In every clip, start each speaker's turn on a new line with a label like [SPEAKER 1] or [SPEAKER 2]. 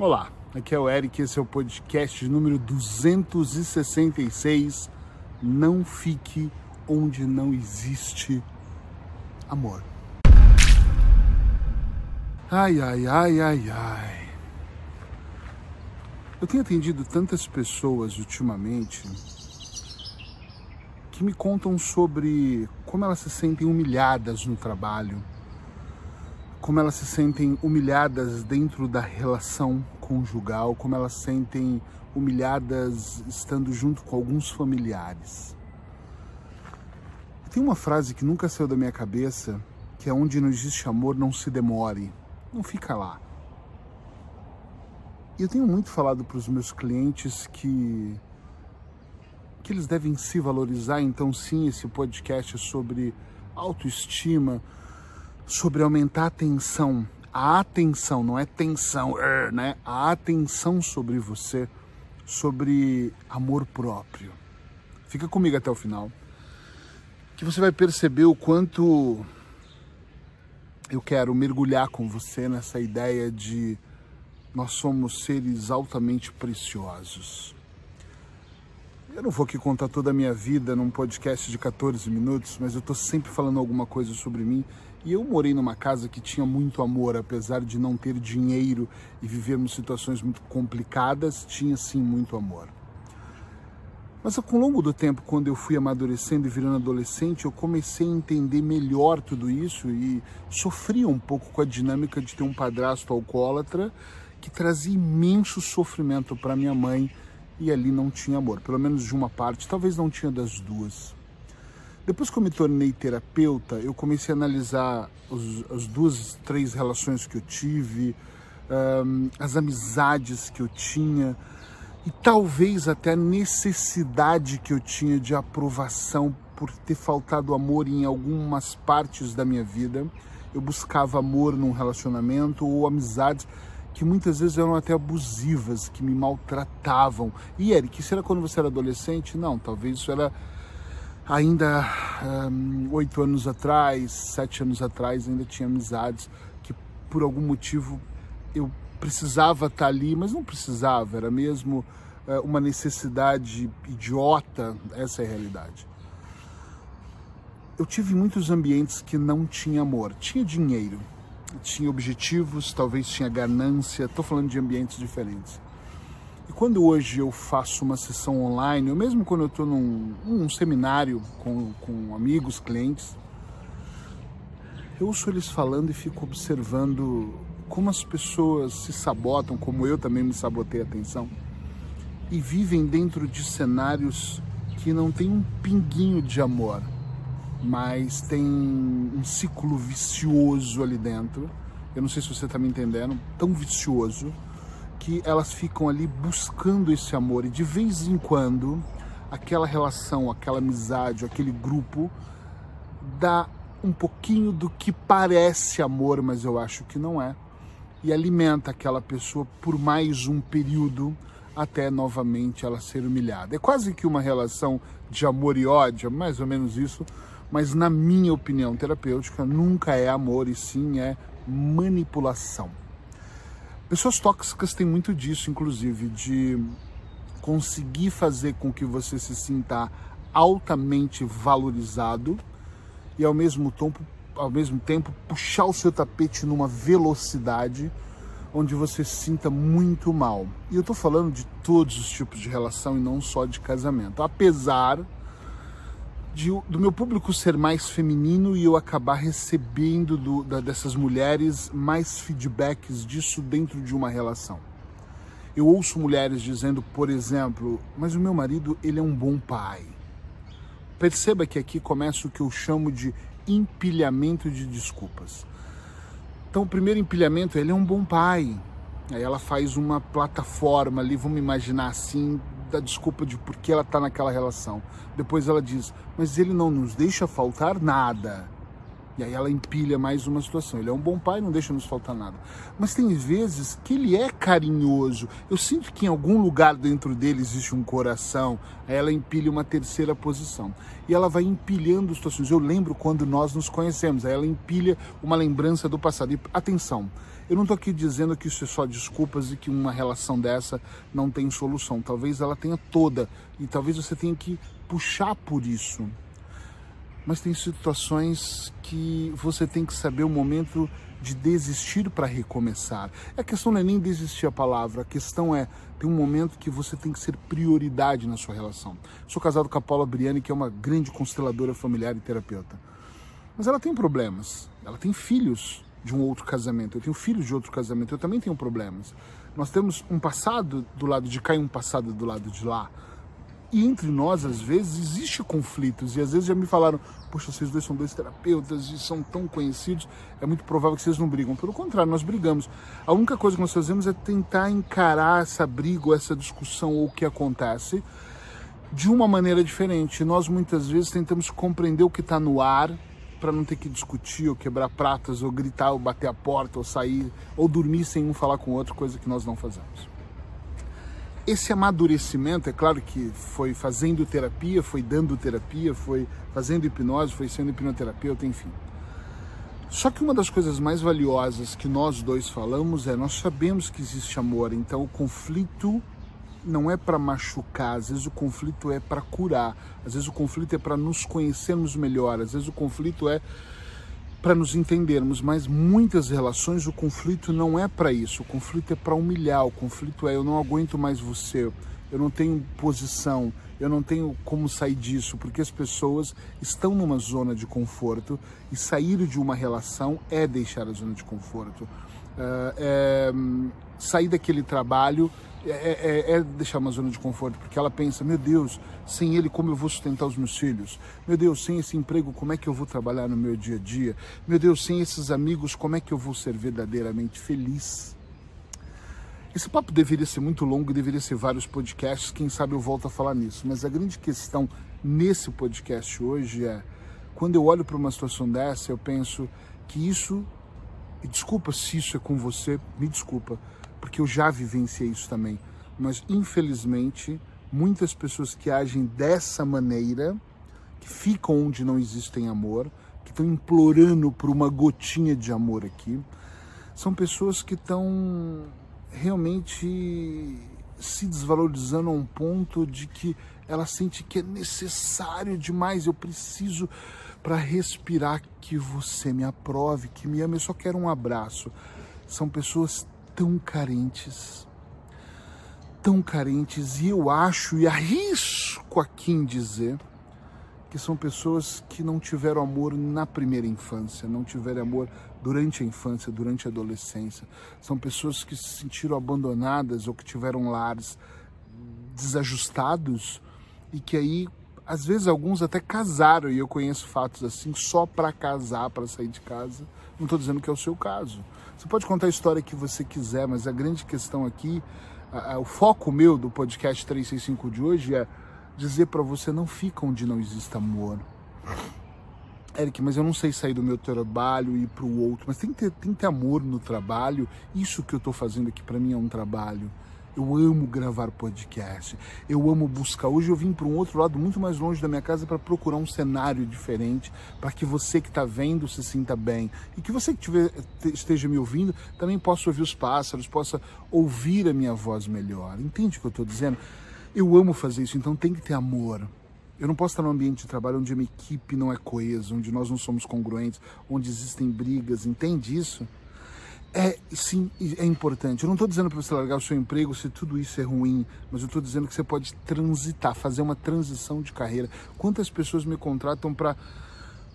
[SPEAKER 1] Olá, aqui é o Eric, esse é o podcast número 266. Não fique onde não existe amor. Ai, ai, ai, ai, ai. Eu tenho atendido tantas pessoas ultimamente que me contam sobre como elas se sentem humilhadas no trabalho como elas se sentem humilhadas dentro da relação conjugal, como elas se sentem humilhadas estando junto com alguns familiares. Tem uma frase que nunca saiu da minha cabeça, que é onde não existe amor, não se demore, não fica lá. E eu tenho muito falado para os meus clientes que que eles devem se valorizar, então sim, esse podcast é sobre autoestima, sobre aumentar a atenção, a atenção, não é tensão, né? A atenção sobre você, sobre amor próprio. Fica comigo até o final, que você vai perceber o quanto eu quero mergulhar com você nessa ideia de nós somos seres altamente preciosos. Eu não vou aqui contar toda a minha vida num podcast de 14 minutos, mas eu estou sempre falando alguma coisa sobre mim e eu morei numa casa que tinha muito amor, apesar de não ter dinheiro e vivermos situações muito complicadas, tinha sim muito amor. Mas com o longo do tempo, quando eu fui amadurecendo e virando adolescente, eu comecei a entender melhor tudo isso e sofria um pouco com a dinâmica de ter um padrasto alcoólatra que trazia imenso sofrimento para minha mãe e ali não tinha amor, pelo menos de uma parte, talvez não tinha das duas. Depois que eu me tornei terapeuta, eu comecei a analisar os, as duas, três relações que eu tive, um, as amizades que eu tinha e talvez até a necessidade que eu tinha de aprovação por ter faltado amor em algumas partes da minha vida. Eu buscava amor num relacionamento ou amizades que muitas vezes eram até abusivas, que me maltratavam. E Eric, isso era quando você era adolescente? Não, talvez isso era ainda oito um, anos atrás, sete anos atrás, ainda tinha amizades que por algum motivo eu precisava estar ali, mas não precisava, era mesmo uh, uma necessidade idiota, essa é a realidade. Eu tive muitos ambientes que não tinha amor, tinha dinheiro, tinha objetivos, talvez tinha ganância, estou falando de ambientes diferentes. E quando hoje eu faço uma sessão online, ou mesmo quando eu estou num, seminário com, com amigos, clientes, eu ouço eles falando e fico observando como as pessoas se sabotam, como eu também me sabotei a atenção, e vivem dentro de cenários que não tem um pinguinho de amor, mas tem um ciclo vicioso ali dentro. Eu não sei se você está me entendendo, tão vicioso que elas ficam ali buscando esse amor e de vez em quando aquela relação, aquela amizade, aquele grupo dá um pouquinho do que parece amor, mas eu acho que não é, e alimenta aquela pessoa por mais um período até novamente ela ser humilhada. É quase que uma relação de amor e ódio, mais ou menos isso, mas na minha opinião terapêutica nunca é amor e sim é manipulação. Pessoas tóxicas têm muito disso, inclusive, de conseguir fazer com que você se sinta altamente valorizado e ao mesmo tempo, ao mesmo tempo puxar o seu tapete numa velocidade onde você se sinta muito mal. E eu estou falando de todos os tipos de relação e não só de casamento. Apesar de, do meu público ser mais feminino e eu acabar recebendo do, da, dessas mulheres mais feedbacks disso dentro de uma relação. Eu ouço mulheres dizendo, por exemplo, mas o meu marido ele é um bom pai. Perceba que aqui começa o que eu chamo de empilhamento de desculpas. Então, o primeiro empilhamento, ele é um bom pai. Aí ela faz uma plataforma ali, vamos imaginar assim, da desculpa de por que ela está naquela relação. Depois ela diz, mas ele não nos deixa faltar nada. E aí ela empilha mais uma situação. Ele é um bom pai, não deixa nos faltar nada. Mas tem vezes que ele é carinhoso. Eu sinto que em algum lugar dentro dele existe um coração. Aí ela empilha uma terceira posição. E ela vai empilhando situações. Eu lembro quando nós nos conhecemos. Aí ela empilha uma lembrança do passado. E atenção, Eu não estou aqui dizendo que isso é só desculpas e que uma relação dessa não tem solução. Talvez ela tenha toda e talvez você tenha que puxar por isso. Mas tem situações que você tem que saber o momento de desistir para recomeçar. A questão não é nem desistir a palavra, a questão é tem um momento que você tem que ser prioridade na sua relação. Sou casado com a Paula Briani, que é uma grande consteladora familiar e terapeuta. Mas ela tem problemas. Ela tem filhos de um outro casamento. Eu tenho filhos de outro casamento. Eu também tenho problemas. Nós temos um passado do lado de cá e um passado do lado de lá. E entre nós, às vezes, existe conflitos. E às vezes já me falaram, poxa, vocês dois são dois terapeutas e são tão conhecidos, é muito provável que vocês não brigam. Pelo contrário, nós brigamos. A única coisa que nós fazemos é tentar encarar essa briga ou essa discussão ou o que acontece de uma maneira diferente. Nós muitas vezes tentamos compreender o que está no ar para não ter que discutir ou quebrar pratas ou gritar ou bater a porta ou sair ou dormir sem um falar com o outro, coisa que nós não fazemos. Esse amadurecimento, é claro que foi fazendo terapia, foi dando terapia, foi fazendo hipnose, foi sendo hipnoterapeuta, enfim. Só que uma das coisas mais valiosas que nós dois falamos é: nós sabemos que existe amor, então o conflito não é para machucar, às vezes o conflito é para curar, às vezes o conflito é para nos conhecermos melhor, às vezes o conflito é para nos entendermos, mas muitas relações o conflito não é para isso. O conflito é para humilhar, o conflito é eu não aguento mais você, eu não tenho posição, eu não tenho como sair disso, porque as pessoas estão numa zona de conforto e sair de uma relação é deixar a zona de conforto. Uh, é, sair daquele trabalho é, é, é, deixar uma zona de conforto, porque ela pensa: meu Deus, sem ele, como eu vou sustentar os meus filhos? Meu Deus, sem esse emprego, como é que eu vou trabalhar no meu dia a dia? Meu Deus, sem esses amigos, como é que eu vou ser verdadeiramente feliz? Esse papo deveria ser muito longo, deveria ser vários podcasts, quem sabe eu volto a falar nisso, mas a grande questão nesse podcast hoje é: quando eu olho para uma situação dessa, eu penso que isso, e desculpa se isso é com você, me desculpa porque eu já vivenciei isso também. Mas infelizmente, muitas pessoas que agem dessa maneira, que ficam onde não existem amor, que estão implorando por uma gotinha de amor aqui, são pessoas que estão realmente se desvalorizando a um ponto de que ela sente que é necessário demais, eu preciso para respirar que você me aprove, que me ame, eu só quero um abraço. São pessoas tão carentes, tão carentes, e eu acho e arrisco aqui em dizer que são pessoas que não tiveram amor na primeira infância, não tiveram amor durante a infância, durante a adolescência. São pessoas que se sentiram abandonadas ou que tiveram lares desajustados e que aí, às vezes, alguns até casaram, e eu conheço fatos assim, só para casar, para sair de casa. Não estou dizendo que é o seu caso. Você pode contar a história que você quiser, mas a grande questão aqui, a, a, o foco meu do podcast 365 de hoje é dizer para você não fica onde não existe amor. Eric, mas eu não sei sair do meu trabalho e ir para o outro, mas tem que, ter, tem que ter amor no trabalho. Isso que eu estou fazendo aqui para mim é um trabalho. Eu amo gravar podcast. Eu amo buscar. Hoje eu vim para um outro lado, muito mais longe da minha casa, para procurar um cenário diferente, para que você que está vendo se sinta bem. E que você que tiver, esteja me ouvindo também possa ouvir os pássaros, possa ouvir a minha voz melhor. Entende o que eu estou dizendo? Eu amo fazer isso, então tem que ter amor. Eu não posso estar num ambiente de trabalho onde a minha equipe não é coesa, onde nós não somos congruentes, onde existem brigas. Entende isso? É, sim, é importante. Eu não estou dizendo para você largar o seu emprego se tudo isso é ruim, mas eu estou dizendo que você pode transitar, fazer uma transição de carreira. Quantas pessoas me contratam para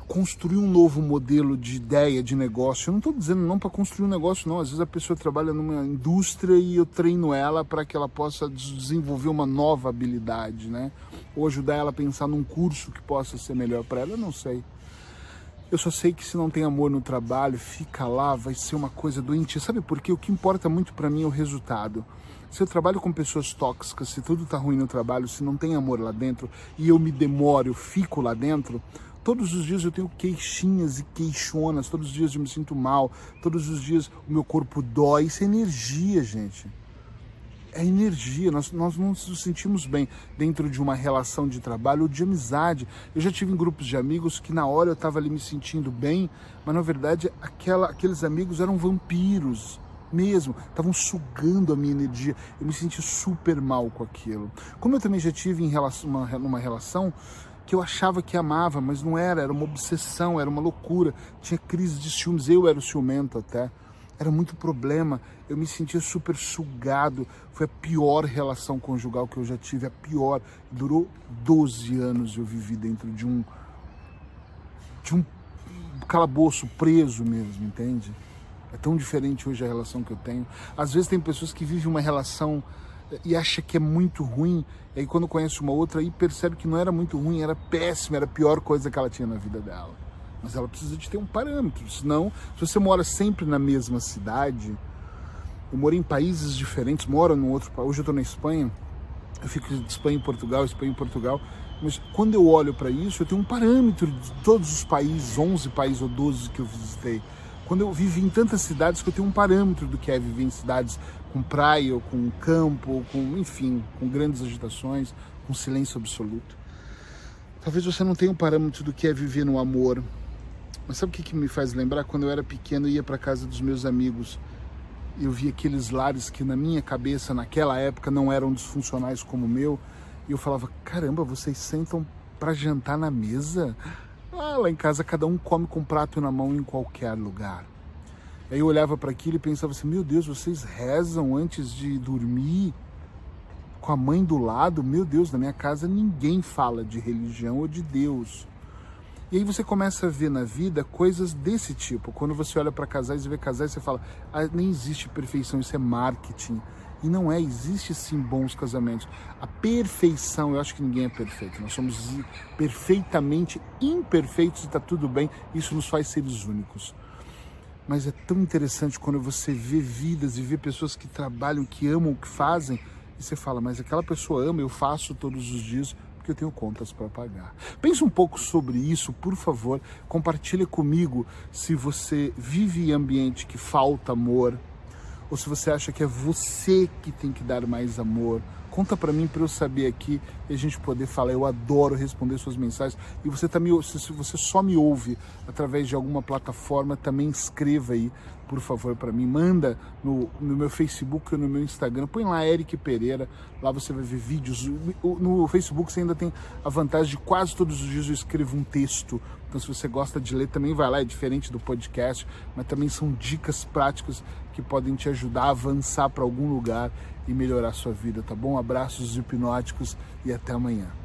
[SPEAKER 1] construir um novo modelo de ideia, de negócio? Eu não estou dizendo não para construir um negócio, não. Às vezes a pessoa trabalha numa indústria e eu treino ela para que ela possa desenvolver uma nova habilidade, né? Ou ajudar ela a pensar num curso que possa ser melhor para ela, eu não sei. Eu só sei que se não tem amor no trabalho, fica lá, vai ser uma coisa doente. Sabe por quê? O que importa muito para mim é o resultado. Se eu trabalho com pessoas tóxicas, se tudo tá ruim no trabalho, se não tem amor lá dentro e eu me demoro, eu fico lá dentro, todos os dias eu tenho queixinhas e queixonas, todos os dias eu me sinto mal, todos os dias o meu corpo dói. Isso é energia, gente é energia, nós, nós não nos sentimos bem dentro de uma relação de trabalho ou de amizade. Eu já tive em grupos de amigos que na hora eu estava ali me sentindo bem, mas na verdade aquela, aqueles amigos eram vampiros. mesmo, estavam sugando a minha energia. Eu me senti super mal com aquilo. Como eu também já tive em relação, uma, uma relação que eu achava que amava, mas não era, era uma obsessão, era uma loucura. Tinha crise de ciúmes, eu era ciumento até. Era muito problema, eu me sentia super sugado. Foi a pior relação conjugal que eu já tive, a pior. Durou 12 anos eu vivi dentro de um de um calabouço preso mesmo, entende? É tão diferente hoje a relação que eu tenho. Às vezes tem pessoas que vivem uma relação eh, e acha que é muito ruim, e aí quando conhece uma outra aí percebe que não era muito ruim, era péssima, era a pior coisa que ela tinha na vida dela. Mas ela precisa de ter um parâmetro, senão, se você mora sempre na mesma cidade, eu moro em países diferentes, moro num outro país, hoje eu estou na Espanha, eu fico de Espanha em Portugal, Espanha em Portugal, mas quando eu olho para isso, eu tenho um parâmetro de todos os países, 11 países ou 12 que eu visitei. Quando eu vivi em tantas cidades que eu tenho um parâmetro do que é viver em cidades com praia, ou com campo, ou com, enfim, com grandes agitações, com silêncio absoluto. Talvez você não tenha um parâmetro do que é viver no amor. Mas sabe o que, que me faz lembrar? Quando eu era pequeno, eu ia para casa dos meus amigos. Eu via aqueles lares que na minha cabeça, naquela época, não eram disfuncionais como o meu e eu falava: caramba, vocês sentam para jantar na mesa? Ah, lá em casa cada um come com um prato na mão em qualquer lugar. Aí eu olhava para aquilo e pensava assim: meu Deus, vocês rezam antes de dormir? Com a mãe do lado? Meu Deus, na minha casa ninguém fala de religião ou de Deus. E aí você começa a ver na vida coisas desse tipo. Quando você olha para casais e vê casais, você fala: ah, nem existe perfeição, isso é marketing. E não é, existe sim bons casamentos. A perfeição, eu acho que ninguém é perfeito. Nós somos perfeitamente imperfeitos e está tudo bem. Isso nos faz seres únicos. Mas é tão interessante quando você vê vidas e vê pessoas que trabalham, que amam o que fazem, e você fala, mas aquela pessoa ama, eu faço todos os dias porque eu tenho contas para pagar. Pense um pouco sobre isso, por favor. Compartilhe comigo se você vive em ambiente que falta amor, ou se você acha que é você que tem que dar mais amor. Conta para mim para eu saber aqui e a gente poder falar. Eu adoro responder suas mensagens. E você tá me, se você só me ouve através de alguma plataforma, também escreva aí, por favor, para mim. Manda no, no meu Facebook ou no meu Instagram. Põe lá Eric Pereira. Lá você vai ver vídeos. No Facebook você ainda tem a vantagem de quase todos os dias eu escrevo um texto então, se você gosta de ler, também vai lá, é diferente do podcast, mas também são dicas práticas que podem te ajudar a avançar para algum lugar e melhorar sua vida, tá bom? Abraços hipnóticos e até amanhã.